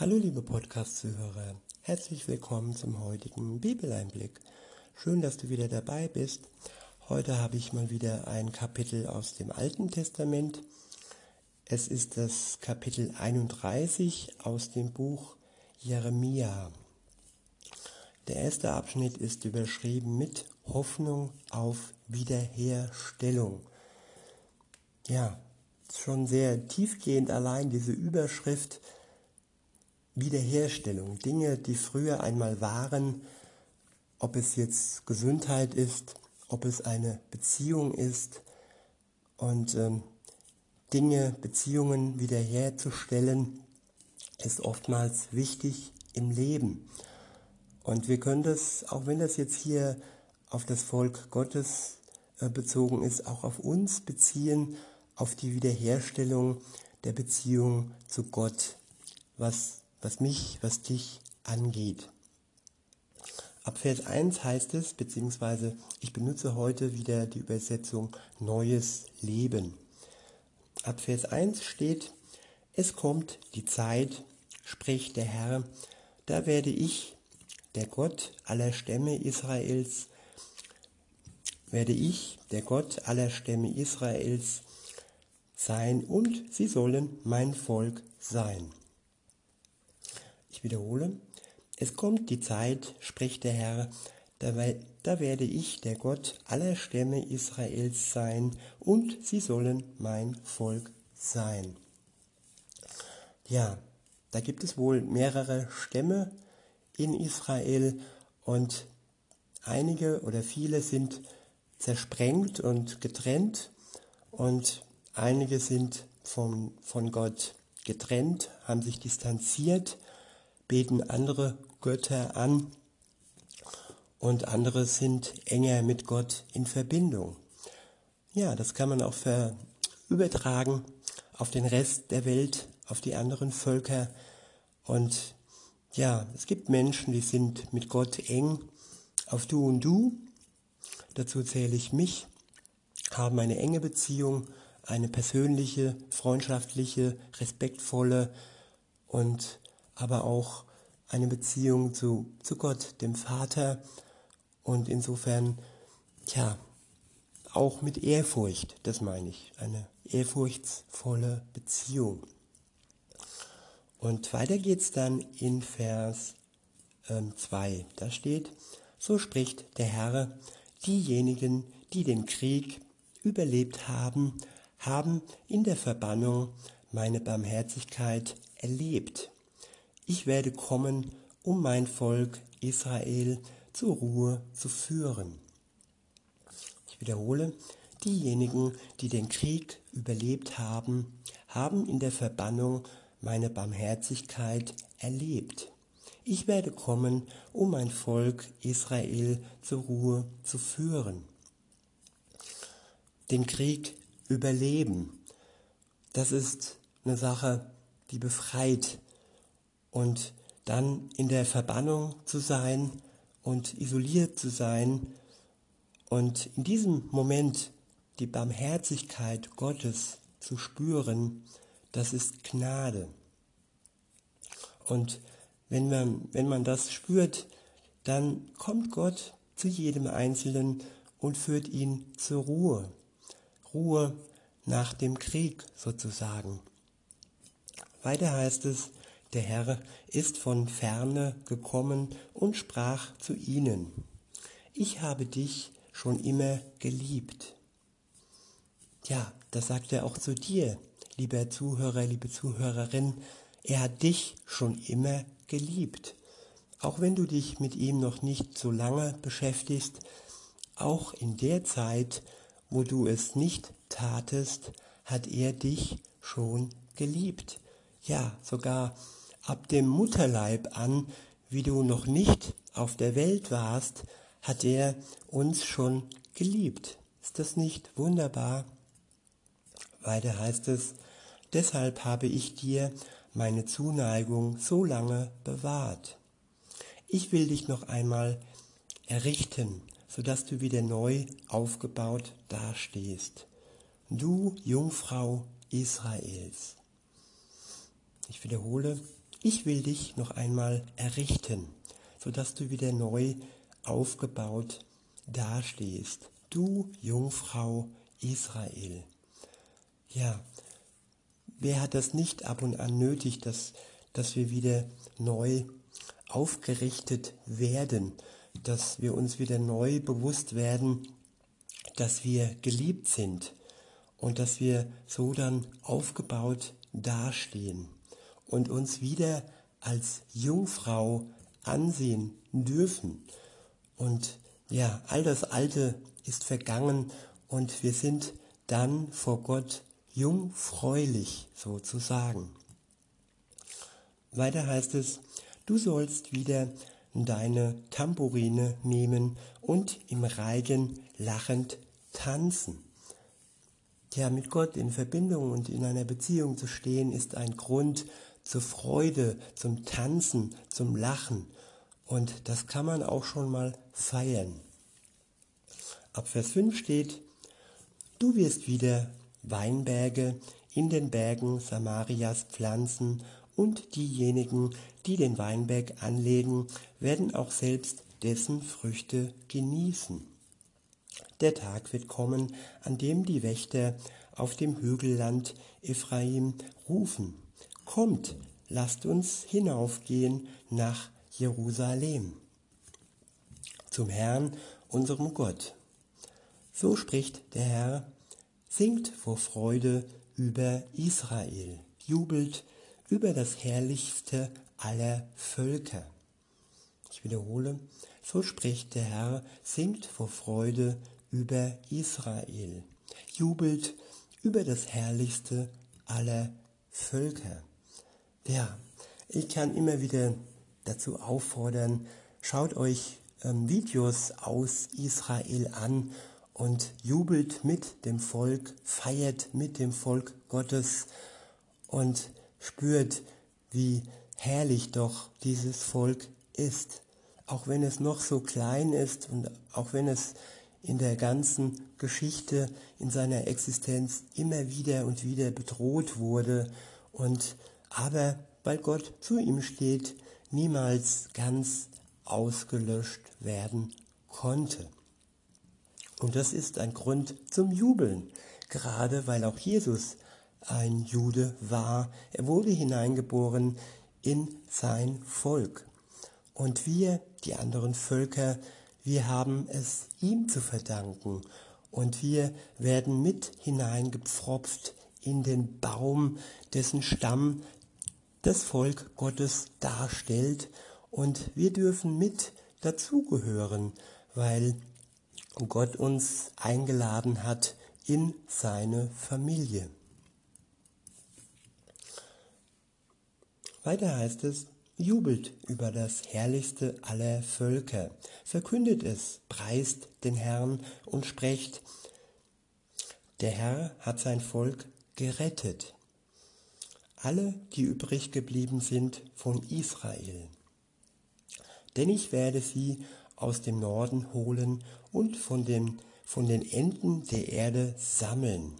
Hallo liebe Podcast-Zuhörer, herzlich willkommen zum heutigen Bibeleinblick. Schön, dass du wieder dabei bist. Heute habe ich mal wieder ein Kapitel aus dem Alten Testament. Es ist das Kapitel 31 aus dem Buch Jeremia. Der erste Abschnitt ist überschrieben mit Hoffnung auf Wiederherstellung. Ja, schon sehr tiefgehend allein diese Überschrift Wiederherstellung, Dinge, die früher einmal waren, ob es jetzt Gesundheit ist, ob es eine Beziehung ist und ähm, Dinge, Beziehungen wiederherzustellen, ist oftmals wichtig im Leben. Und wir können das, auch wenn das jetzt hier auf das Volk Gottes äh, bezogen ist, auch auf uns beziehen, auf die Wiederherstellung der Beziehung zu Gott, was was mich, was dich angeht. Ab Vers 1 heißt es, beziehungsweise ich benutze heute wieder die Übersetzung Neues Leben. Ab Vers 1 steht, es kommt die Zeit, spricht der Herr, da werde ich, der Gott aller Stämme Israels, werde ich, der Gott aller Stämme Israels, sein und sie sollen mein Volk sein. Ich wiederhole, es kommt die Zeit, spricht der Herr, da, werde ich der Gott aller Stämme Israels sein, und sie sollen mein Volk sein. Ja, da gibt es wohl mehrere Stämme in Israel und einige oder viele sind zersprengt und getrennt und einige sind von, von Gott getrennt, haben sich distanziert beten andere Götter an und andere sind enger mit Gott in Verbindung. Ja, das kann man auch übertragen auf den Rest der Welt, auf die anderen Völker. Und ja, es gibt Menschen, die sind mit Gott eng auf Du und Du. Dazu zähle ich mich, haben eine enge Beziehung, eine persönliche, freundschaftliche, respektvolle und aber auch eine Beziehung zu, zu Gott, dem Vater und insofern, ja, auch mit Ehrfurcht, das meine ich, eine ehrfurchtsvolle Beziehung. Und weiter geht's dann in Vers 2. Ähm, da steht, so spricht der Herr, diejenigen, die den Krieg überlebt haben, haben in der Verbannung meine Barmherzigkeit erlebt. Ich werde kommen, um mein Volk Israel zur Ruhe zu führen. Ich wiederhole, diejenigen, die den Krieg überlebt haben, haben in der Verbannung meine Barmherzigkeit erlebt. Ich werde kommen, um mein Volk Israel zur Ruhe zu führen. Den Krieg überleben, das ist eine Sache, die befreit, und dann in der Verbannung zu sein und isoliert zu sein und in diesem Moment die Barmherzigkeit Gottes zu spüren, das ist Gnade. Und wenn man, wenn man das spürt, dann kommt Gott zu jedem Einzelnen und führt ihn zur Ruhe. Ruhe nach dem Krieg sozusagen. Weiter heißt es, der Herr ist von ferne gekommen und sprach zu ihnen, ich habe dich schon immer geliebt. Ja, das sagt er auch zu dir, lieber Zuhörer, liebe Zuhörerin, er hat dich schon immer geliebt. Auch wenn du dich mit ihm noch nicht so lange beschäftigst, auch in der Zeit, wo du es nicht tatest, hat er dich schon geliebt. Ja, sogar ab dem Mutterleib an, wie du noch nicht auf der Welt warst, hat er uns schon geliebt. Ist das nicht wunderbar? Weiter heißt es, deshalb habe ich dir meine Zuneigung so lange bewahrt. Ich will dich noch einmal errichten, sodass du wieder neu aufgebaut dastehst. Du Jungfrau Israels. Ich wiederhole, ich will dich noch einmal errichten, sodass du wieder neu aufgebaut dastehst. Du Jungfrau Israel. Ja, wer hat das nicht ab und an nötig, dass, dass wir wieder neu aufgerichtet werden, dass wir uns wieder neu bewusst werden, dass wir geliebt sind und dass wir so dann aufgebaut dastehen und uns wieder als Jungfrau ansehen dürfen. Und ja, all das Alte ist vergangen und wir sind dann vor Gott jungfräulich sozusagen. Weiter heißt es, du sollst wieder deine Tambourine nehmen und im Reigen lachend tanzen. Ja, mit Gott in Verbindung und in einer Beziehung zu stehen, ist ein Grund zur Freude, zum Tanzen, zum Lachen. Und das kann man auch schon mal feiern. Ab Vers 5 steht, du wirst wieder Weinberge in den Bergen Samarias pflanzen und diejenigen, die den Weinberg anlegen, werden auch selbst dessen Früchte genießen. Der Tag wird kommen, an dem die Wächter auf dem Hügelland Ephraim rufen. Kommt, lasst uns hinaufgehen nach Jerusalem, zum Herrn, unserem Gott. So spricht der Herr, singt vor Freude über Israel, jubelt über das Herrlichste aller Völker. Ich wiederhole, so spricht der Herr, singt vor Freude über Israel, jubelt über das Herrlichste aller Völker. Ja, ich kann immer wieder dazu auffordern, schaut euch ähm, Videos aus Israel an und jubelt mit dem Volk, feiert mit dem Volk Gottes und spürt, wie herrlich doch dieses Volk ist. Auch wenn es noch so klein ist und auch wenn es in der ganzen Geschichte, in seiner Existenz immer wieder und wieder bedroht wurde und aber weil Gott zu ihm steht, niemals ganz ausgelöscht werden konnte. Und das ist ein Grund zum Jubeln, gerade weil auch Jesus ein Jude war. Er wurde hineingeboren in sein Volk. Und wir, die anderen Völker, wir haben es ihm zu verdanken und wir werden mit hineingepfropft in den Baum, dessen Stamm das Volk Gottes darstellt und wir dürfen mit dazugehören, weil Gott uns eingeladen hat in seine Familie. Weiter heißt es, Jubelt über das Herrlichste aller Völker, verkündet es, preist den Herrn und sprecht, der Herr hat sein Volk gerettet, alle, die übrig geblieben sind von Israel. Denn ich werde sie aus dem Norden holen und von den, von den Enden der Erde sammeln.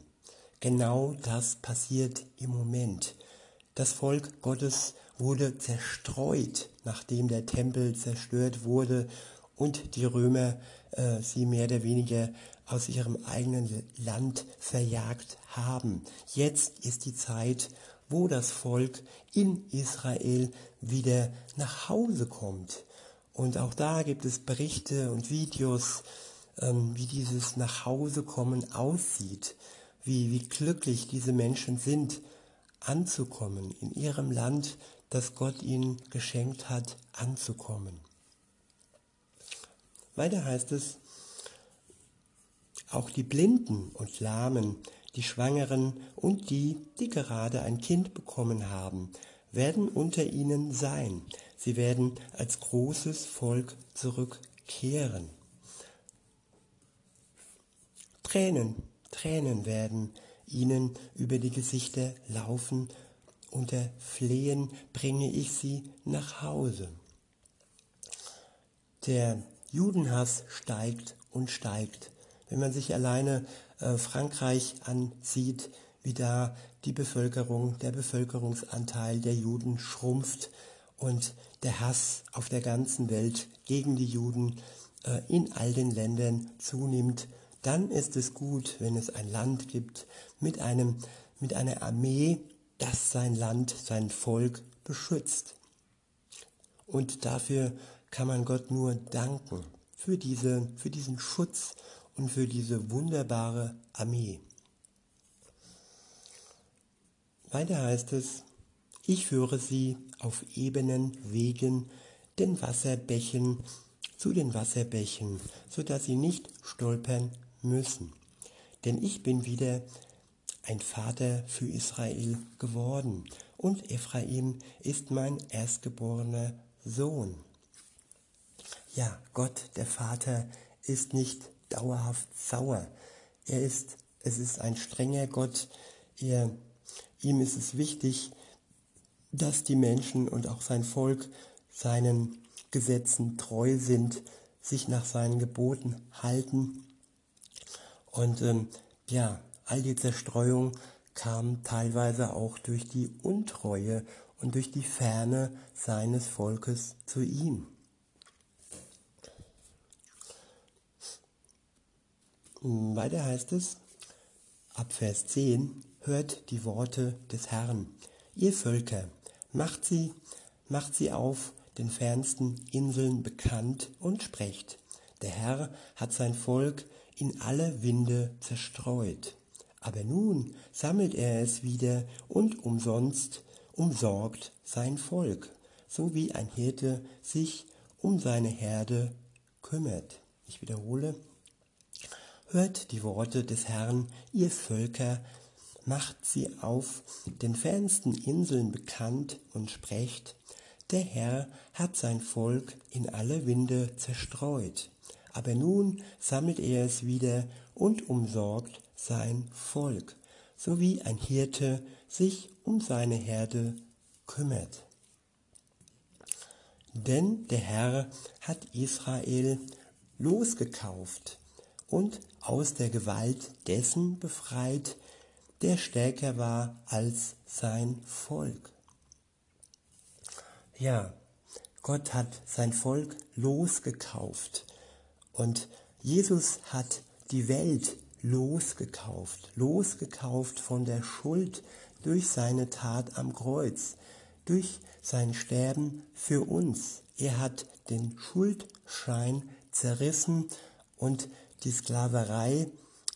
Genau das passiert im Moment. Das Volk Gottes wurde zerstreut, nachdem der Tempel zerstört wurde und die Römer äh, sie mehr oder weniger aus ihrem eigenen Land verjagt haben. Jetzt ist die Zeit, wo das Volk in Israel wieder nach Hause kommt. Und auch da gibt es Berichte und Videos, ähm, wie dieses Nachhausekommen aussieht, wie, wie glücklich diese Menschen sind, anzukommen in ihrem Land, das Gott ihnen geschenkt hat, anzukommen. Weiter heißt es, auch die Blinden und Lahmen, die Schwangeren und die, die gerade ein Kind bekommen haben, werden unter ihnen sein. Sie werden als großes Volk zurückkehren. Tränen, Tränen werden ihnen über die Gesichter laufen unter Flehen bringe ich sie nach Hause. Der Judenhass steigt und steigt. Wenn man sich alleine Frankreich ansieht, wie da die Bevölkerung, der Bevölkerungsanteil der Juden schrumpft und der Hass auf der ganzen Welt gegen die Juden äh, in all den Ländern zunimmt, dann ist es gut, wenn es ein Land gibt mit, einem, mit einer Armee, das sein Land, sein Volk beschützt. Und dafür kann man Gott nur danken, für, diese, für diesen Schutz und für diese wunderbare Armee. Weiter heißt es, ich führe sie auf ebenen Wegen, den Wasserbächen, zu den Wasserbächen, so dass sie nicht stolpern müssen. Denn ich bin wieder ein Vater für Israel geworden und Ephraim ist mein erstgeborener Sohn. Ja, Gott, der Vater, ist nicht dauerhaft sauer. Er ist, es ist ein strenger Gott. Er, ihm ist es wichtig, dass die Menschen und auch sein Volk seinen Gesetzen treu sind, sich nach seinen Geboten halten. Und ähm, ja, all die Zerstreuung kam teilweise auch durch die Untreue und durch die Ferne seines Volkes zu ihm. Weiter heißt es, ab Vers 10, hört die Worte des Herrn. Ihr Völker, macht sie, macht sie auf den fernsten Inseln bekannt und sprecht. Der Herr hat sein Volk in alle Winde zerstreut. Aber nun sammelt er es wieder und umsonst umsorgt sein Volk, so wie ein Hirte sich um seine Herde kümmert. Ich wiederhole, hört die Worte des Herrn, ihr Völker, macht sie auf den fernsten Inseln bekannt und sprecht, der Herr hat sein Volk in alle Winde zerstreut, aber nun sammelt er es wieder und umsorgt sein Volk, so wie ein Hirte sich um seine Herde kümmert. Denn der Herr hat Israel losgekauft und aus der Gewalt dessen befreit, der stärker war als sein Volk. Ja, Gott hat sein Volk losgekauft und Jesus hat die Welt losgekauft, losgekauft von der Schuld durch seine Tat am Kreuz, durch sein Sterben für uns. Er hat den Schuldschein zerrissen und die Sklaverei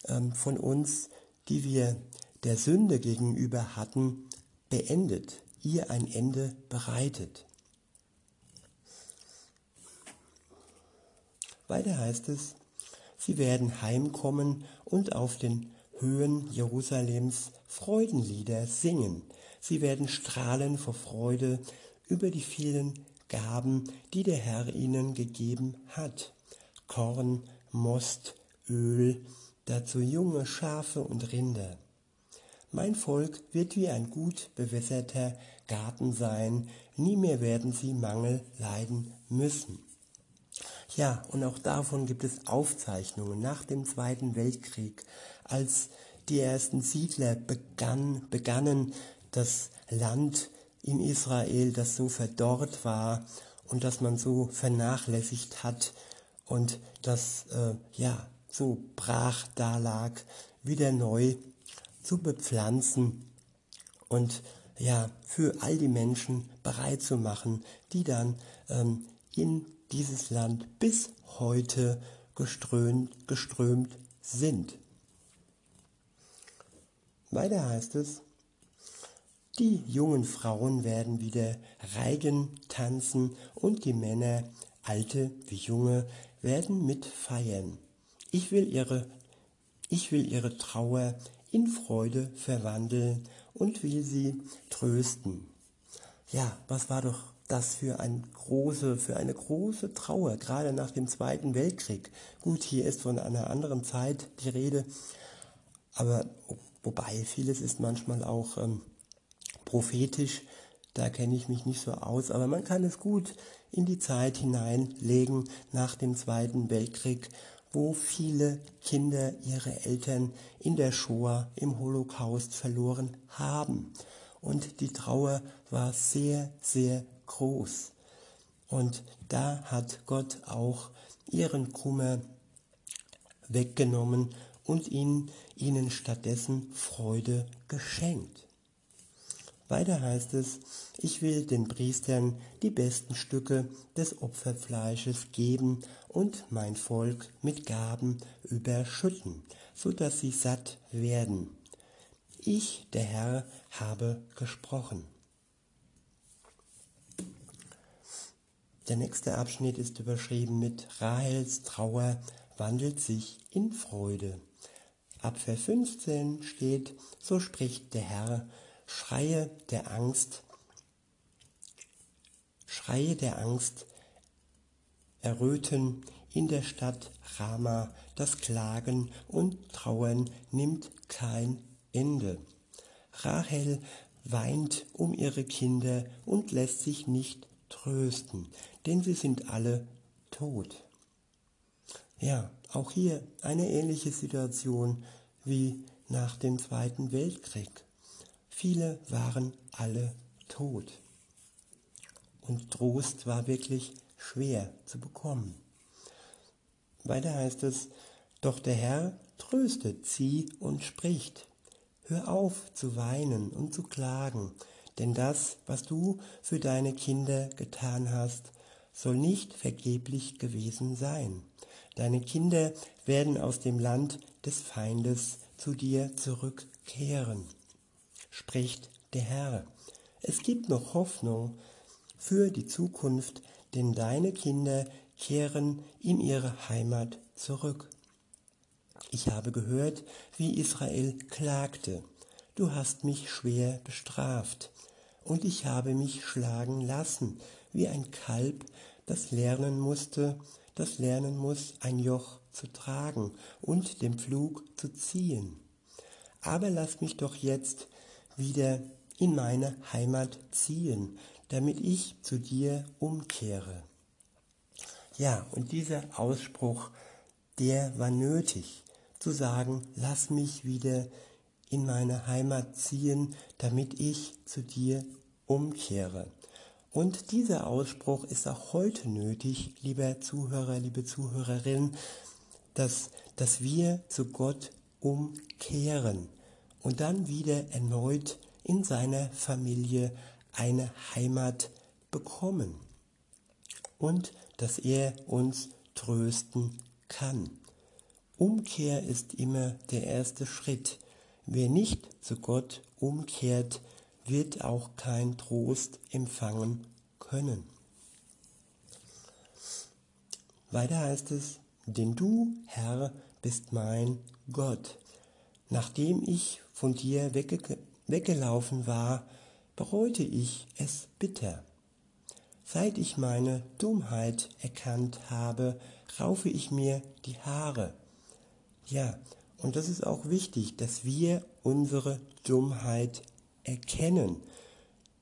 ähm, von uns, die wir der Sünde gegenüber hatten, beendet, ihr ein Ende bereitet. Weiter heißt es, sie werden heimkommen und auf den Höhen Jerusalems Freudenlieder singen. Sie werden strahlen vor Freude über die vielen Gaben, die der Herr ihnen gegeben hat. Korn, Most, Öl, dazu junge Schafe und Rinder. Mein Volk wird wie ein gut bewässerter Garten sein, nie mehr werden sie Mangel leiden müssen. Ja, und auch davon gibt es Aufzeichnungen nach dem Zweiten Weltkrieg, als die ersten Siedler begann, begannen, das Land in Israel, das so verdorrt war und das man so vernachlässigt hat und das äh, ja so brach dalag, wieder neu zu bepflanzen und ja, für all die Menschen bereit zu machen, die dann ähm, in dieses Land bis heute geströmt, geströmt sind. Weiter heißt es, die jungen Frauen werden wieder Reigen tanzen und die Männer, alte wie junge, werden mitfeiern. Ich will ihre, ich will ihre Trauer in Freude verwandeln und will sie trösten. Ja, was war doch das für, ein große, für eine große Trauer, gerade nach dem Zweiten Weltkrieg. Gut, hier ist von einer anderen Zeit die Rede, aber wobei vieles ist manchmal auch ähm, prophetisch, da kenne ich mich nicht so aus, aber man kann es gut in die Zeit hineinlegen nach dem Zweiten Weltkrieg, wo viele Kinder ihre Eltern in der Shoah im Holocaust verloren haben. Und die Trauer war sehr, sehr groß. Und da hat Gott auch ihren Kummer weggenommen und ihnen, ihnen stattdessen Freude geschenkt. Weiter heißt es, ich will den Priestern die besten Stücke des Opferfleisches geben und mein Volk mit Gaben überschütten, so dass sie satt werden. Ich, der Herr, habe gesprochen. Der nächste Abschnitt ist überschrieben mit Rahels Trauer wandelt sich in Freude. Ab Vers 15 steht, so spricht der Herr, Schreie der Angst, Schreie der Angst erröten in der Stadt Rama, das Klagen und Trauern nimmt kein Ende. Rahel weint um ihre Kinder und lässt sich nicht trösten, denn sie sind alle tot. Ja, auch hier eine ähnliche Situation wie nach dem Zweiten Weltkrieg. Viele waren alle tot. Und Trost war wirklich schwer zu bekommen. Weiter heißt es, doch der Herr tröstet sie und spricht, hör auf zu weinen und zu klagen, denn das, was du für deine Kinder getan hast, soll nicht vergeblich gewesen sein. Deine Kinder werden aus dem Land des Feindes zu dir zurückkehren spricht der Herr. Es gibt noch Hoffnung für die Zukunft, denn deine Kinder kehren in ihre Heimat zurück. Ich habe gehört, wie Israel klagte. Du hast mich schwer bestraft, und ich habe mich schlagen lassen, wie ein Kalb, das lernen musste, das lernen muss, ein Joch zu tragen und den Pflug zu ziehen. Aber lass mich doch jetzt wieder in meine Heimat ziehen, damit ich zu dir umkehre. Ja, und dieser Ausspruch, der war nötig, zu sagen, lass mich wieder in meine Heimat ziehen, damit ich zu dir umkehre. Und dieser Ausspruch ist auch heute nötig, lieber Zuhörer, liebe Zuhörerin, dass, dass wir zu Gott umkehren und dann wieder erneut in seiner Familie eine Heimat bekommen und dass er uns trösten kann. Umkehr ist immer der erste Schritt. Wer nicht zu Gott umkehrt, wird auch kein Trost empfangen können. Weiter heißt es, denn du, Herr, bist mein Gott. Nachdem ich von dir wegge weggelaufen war, bereute ich es bitter. Seit ich meine Dummheit erkannt habe, raufe ich mir die Haare. Ja, und das ist auch wichtig, dass wir unsere Dummheit erkennen,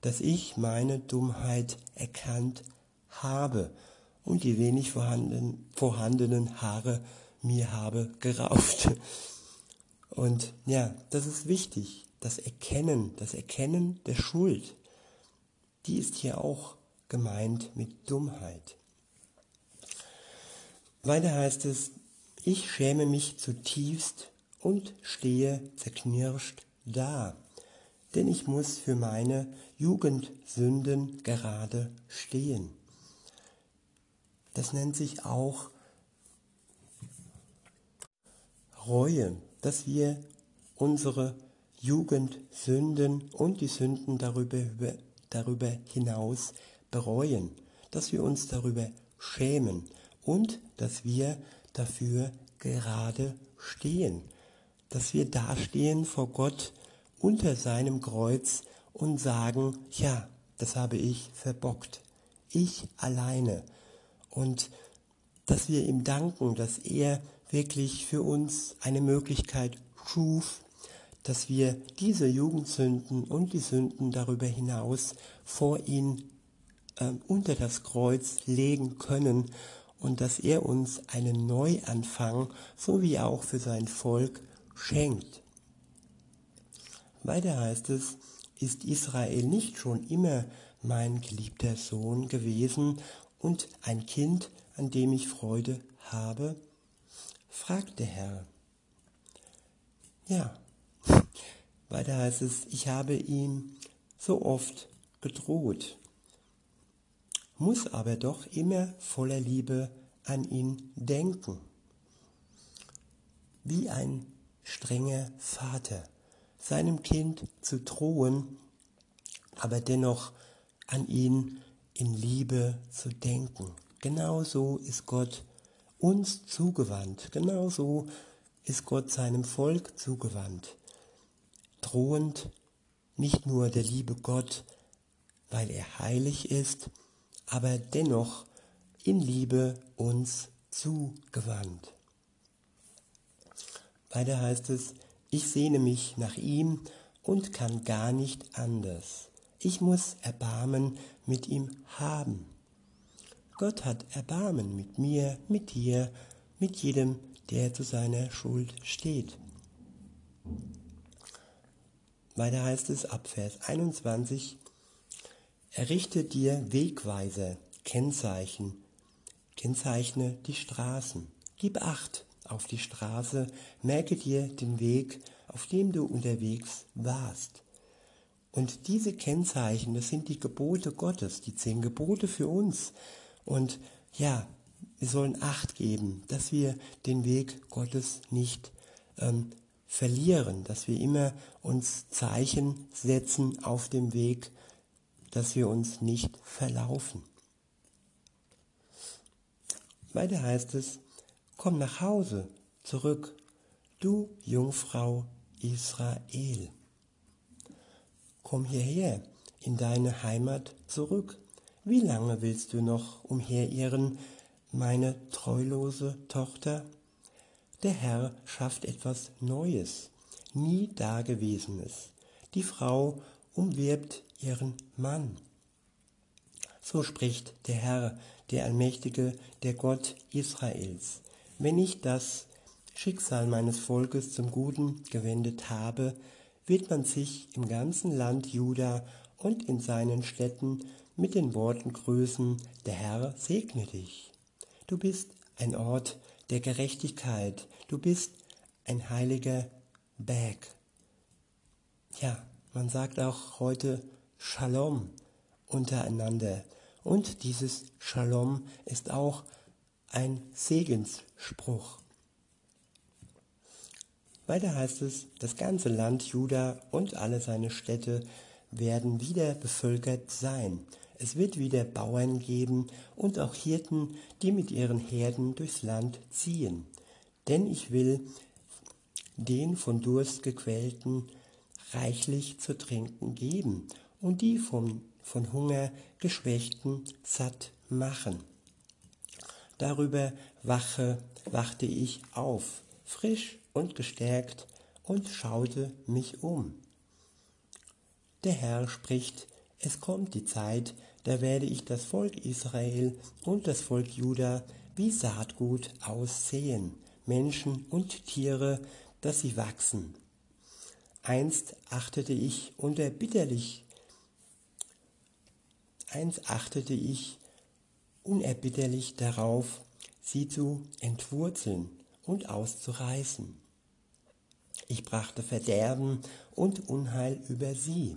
dass ich meine Dummheit erkannt habe und die wenig vorhanden, vorhandenen Haare mir habe gerauft. Und ja, das ist wichtig. Das Erkennen, das Erkennen der Schuld, die ist hier auch gemeint mit Dummheit. Weiter heißt es, ich schäme mich zutiefst und stehe zerknirscht da, denn ich muss für meine Jugendsünden gerade stehen. Das nennt sich auch Reue, dass wir unsere Jugendsünden und die Sünden darüber, darüber hinaus bereuen, dass wir uns darüber schämen und dass wir dafür gerade stehen, dass wir dastehen vor Gott unter seinem Kreuz und sagen, ja, das habe ich verbockt, ich alleine. Und dass wir ihm danken, dass er wirklich für uns eine Möglichkeit schuf, dass wir diese Jugendsünden und die Sünden darüber hinaus vor ihn äh, unter das Kreuz legen können und dass er uns einen Neuanfang, so wie auch für sein Volk, schenkt. Weiter heißt es, ist Israel nicht schon immer mein geliebter Sohn gewesen und ein Kind, an dem ich Freude habe? Fragt der Herr. Ja, weiter heißt es, ich habe ihm so oft gedroht, muss aber doch immer voller Liebe an ihn denken. Wie ein strenger Vater, seinem Kind zu drohen, aber dennoch an ihn in Liebe zu denken. Genauso ist Gott uns zugewandt. Genauso ist Gott seinem Volk zugewandt. Drohend nicht nur der liebe Gott, weil er heilig ist, aber dennoch in Liebe uns zugewandt. Weiter heißt es, ich sehne mich nach ihm und kann gar nicht anders. Ich muss Erbarmen mit ihm haben. Gott hat Erbarmen mit mir, mit dir, mit jedem, der zu seiner Schuld steht. Weiter heißt es ab Vers 21, errichte dir Wegweiser, Kennzeichen, kennzeichne die Straßen, gib Acht auf die Straße, merke dir den Weg, auf dem du unterwegs warst. Und diese Kennzeichen, das sind die Gebote Gottes, die zehn Gebote für uns. Und ja, wir sollen Acht geben, dass wir den Weg Gottes nicht ähm, verlieren, dass wir immer uns Zeichen setzen auf dem Weg, dass wir uns nicht verlaufen. Weiter heißt es, komm nach Hause, zurück, du Jungfrau Israel. Komm hierher, in deine Heimat zurück. Wie lange willst du noch umherirren, meine treulose Tochter? Der Herr schafft etwas Neues, nie Dagewesenes. Die Frau umwirbt ihren Mann. So spricht der Herr, der Allmächtige, der Gott Israels. Wenn ich das Schicksal meines Volkes zum Guten gewendet habe, wird man sich im ganzen Land Juda und in seinen Städten mit den Worten grüßen, der Herr segne dich. Du bist ein Ort der Gerechtigkeit, du bist ein heiliger Berg. Ja, man sagt auch heute Shalom untereinander. Und dieses Shalom ist auch ein Segensspruch. Weiter heißt es, das ganze Land Juda und alle seine Städte werden wieder bevölkert sein. Es wird wieder Bauern geben und auch Hirten, die mit ihren Herden durchs Land ziehen. Denn ich will den von Durst gequälten reichlich zu trinken geben und die vom, von Hunger geschwächten satt machen. Darüber wache, wachte ich auf, frisch und gestärkt und schaute mich um. Der Herr spricht, es kommt die Zeit, da werde ich das Volk Israel und das Volk Juda wie Saatgut aussehen, Menschen und Tiere, dass sie wachsen. Einst achtete ich unerbitterlich, einst achtete ich unerbitterlich darauf, sie zu entwurzeln und auszureißen. Ich brachte Verderben und Unheil über sie.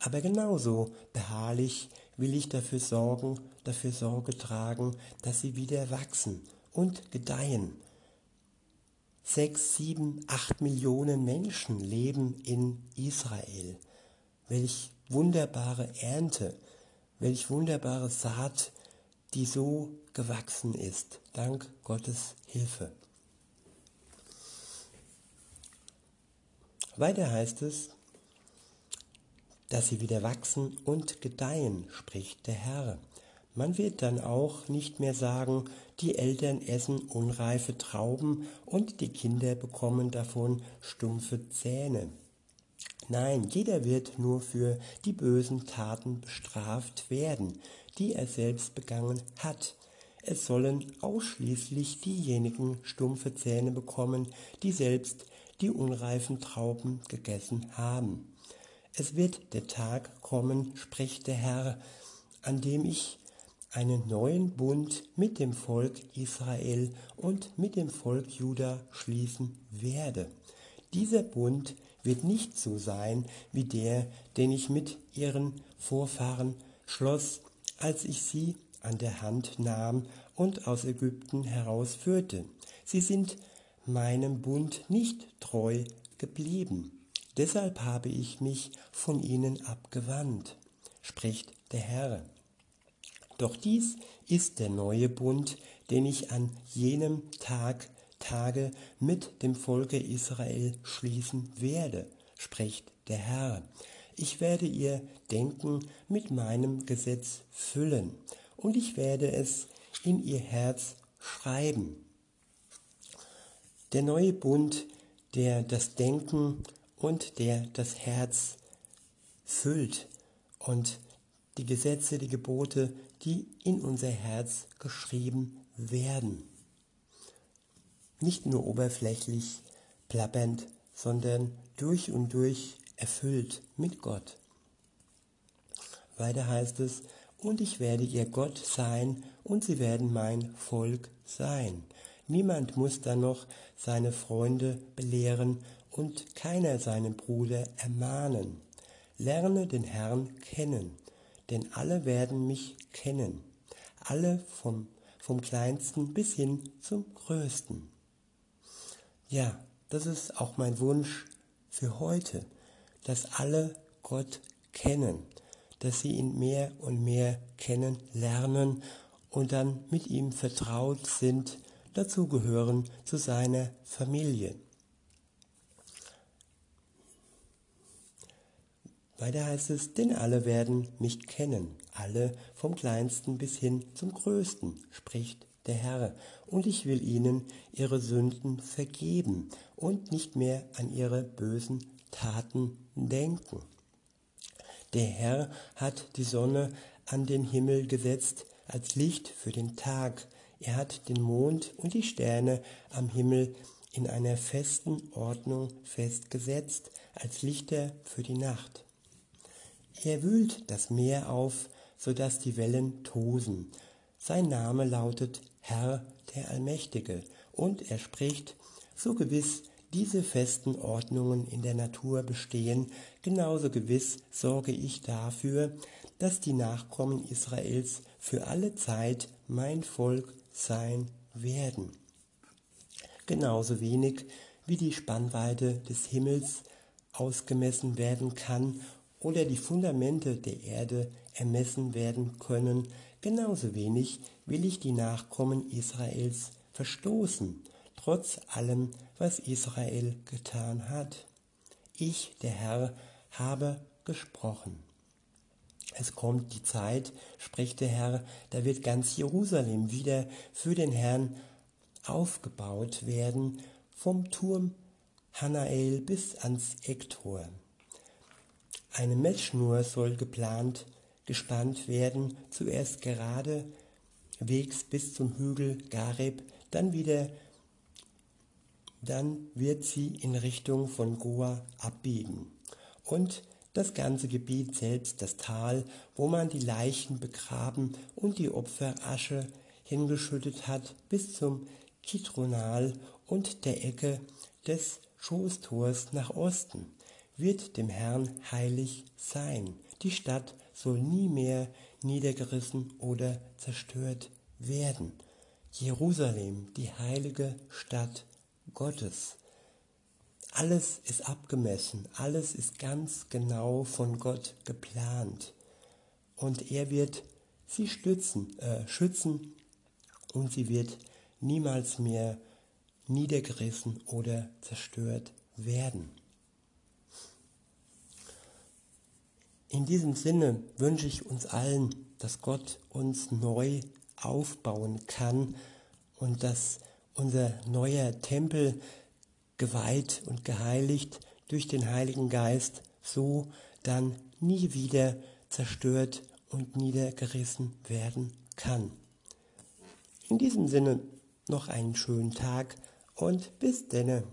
Aber genauso beharrlich will ich dafür sorgen, dafür Sorge tragen, dass sie wieder wachsen und gedeihen. Sechs, sieben, acht Millionen Menschen leben in Israel. Welch wunderbare Ernte, welch wunderbare Saat, die so gewachsen ist, dank Gottes Hilfe. Weiter heißt es, dass sie wieder wachsen und gedeihen, spricht der Herr. Man wird dann auch nicht mehr sagen, die Eltern essen unreife Trauben und die Kinder bekommen davon stumpfe Zähne. Nein, jeder wird nur für die bösen Taten bestraft werden, die er selbst begangen hat. es sollen ausschließlich diejenigen stumpfe Zähne bekommen, die selbst die unreifen Trauben gegessen haben. Es wird der Tag kommen, spricht der Herr, an dem ich einen neuen Bund mit dem Volk Israel und mit dem Volk Juda schließen werde. Dieser Bund wird nicht so sein wie der, den ich mit ihren Vorfahren schloss, als ich sie an der Hand nahm und aus Ägypten herausführte. Sie sind meinem Bund nicht treu geblieben. Deshalb habe ich mich von ihnen abgewandt, spricht der Herr. Doch dies ist der neue Bund, den ich an jenem Tag, Tage mit dem Volke Israel schließen werde, spricht der Herr. Ich werde ihr Denken mit meinem Gesetz füllen und ich werde es in ihr Herz schreiben. Der neue Bund, der das Denken und der das Herz füllt und die Gesetze, die Gebote, die in unser Herz geschrieben werden. Nicht nur oberflächlich, plappernd, sondern durch und durch erfüllt mit Gott. Weiter heißt es, und ich werde ihr Gott sein und sie werden mein Volk sein. Niemand muss dann noch seine Freunde belehren und keiner seinen Bruder ermahnen. Lerne den Herrn kennen, denn alle werden mich kennen, alle vom, vom kleinsten bis hin zum größten. Ja, das ist auch mein Wunsch für heute, dass alle Gott kennen, dass sie ihn mehr und mehr kennenlernen und dann mit ihm vertraut sind, dazugehören zu seiner Familie. Weiter heißt es, denn alle werden mich kennen, alle vom kleinsten bis hin zum größten, spricht der Herr, und ich will ihnen ihre Sünden vergeben und nicht mehr an ihre bösen Taten denken. Der Herr hat die Sonne an den Himmel gesetzt als Licht für den Tag. Er hat den Mond und die Sterne am Himmel in einer festen Ordnung festgesetzt als Lichter für die Nacht. Er wühlt das Meer auf, so dass die Wellen tosen. Sein Name lautet Herr der Allmächtige, und er spricht, so gewiss diese festen Ordnungen in der Natur bestehen, genauso gewiss sorge ich dafür, dass die Nachkommen Israels für alle Zeit mein Volk sein werden. Genauso wenig wie die Spannweite des Himmels ausgemessen werden kann oder die Fundamente der Erde ermessen werden können, genauso wenig will ich die Nachkommen Israels verstoßen, trotz allem, was Israel getan hat. Ich, der Herr, habe gesprochen. Es kommt die Zeit, spricht der Herr, da wird ganz Jerusalem wieder für den Herrn aufgebaut werden, vom Turm Hanael bis ans Ecktor. Eine Metzschnur soll geplant, gespannt werden, zuerst geradewegs bis zum Hügel Gareb, dann wieder, dann wird sie in Richtung von Goa abbiegen. Und das ganze Gebiet selbst, das Tal, wo man die Leichen begraben und die Opferasche hingeschüttet hat, bis zum Kitronal und der Ecke des Schoßtors nach Osten wird dem Herrn heilig sein. Die Stadt soll nie mehr niedergerissen oder zerstört werden. Jerusalem, die heilige Stadt Gottes. Alles ist abgemessen, alles ist ganz genau von Gott geplant. Und er wird sie stützen, äh, schützen und sie wird niemals mehr niedergerissen oder zerstört werden. In diesem Sinne wünsche ich uns allen, dass Gott uns neu aufbauen kann und dass unser neuer Tempel geweiht und geheiligt durch den Heiligen Geist so dann nie wieder zerstört und niedergerissen werden kann. In diesem Sinne noch einen schönen Tag und bis denne.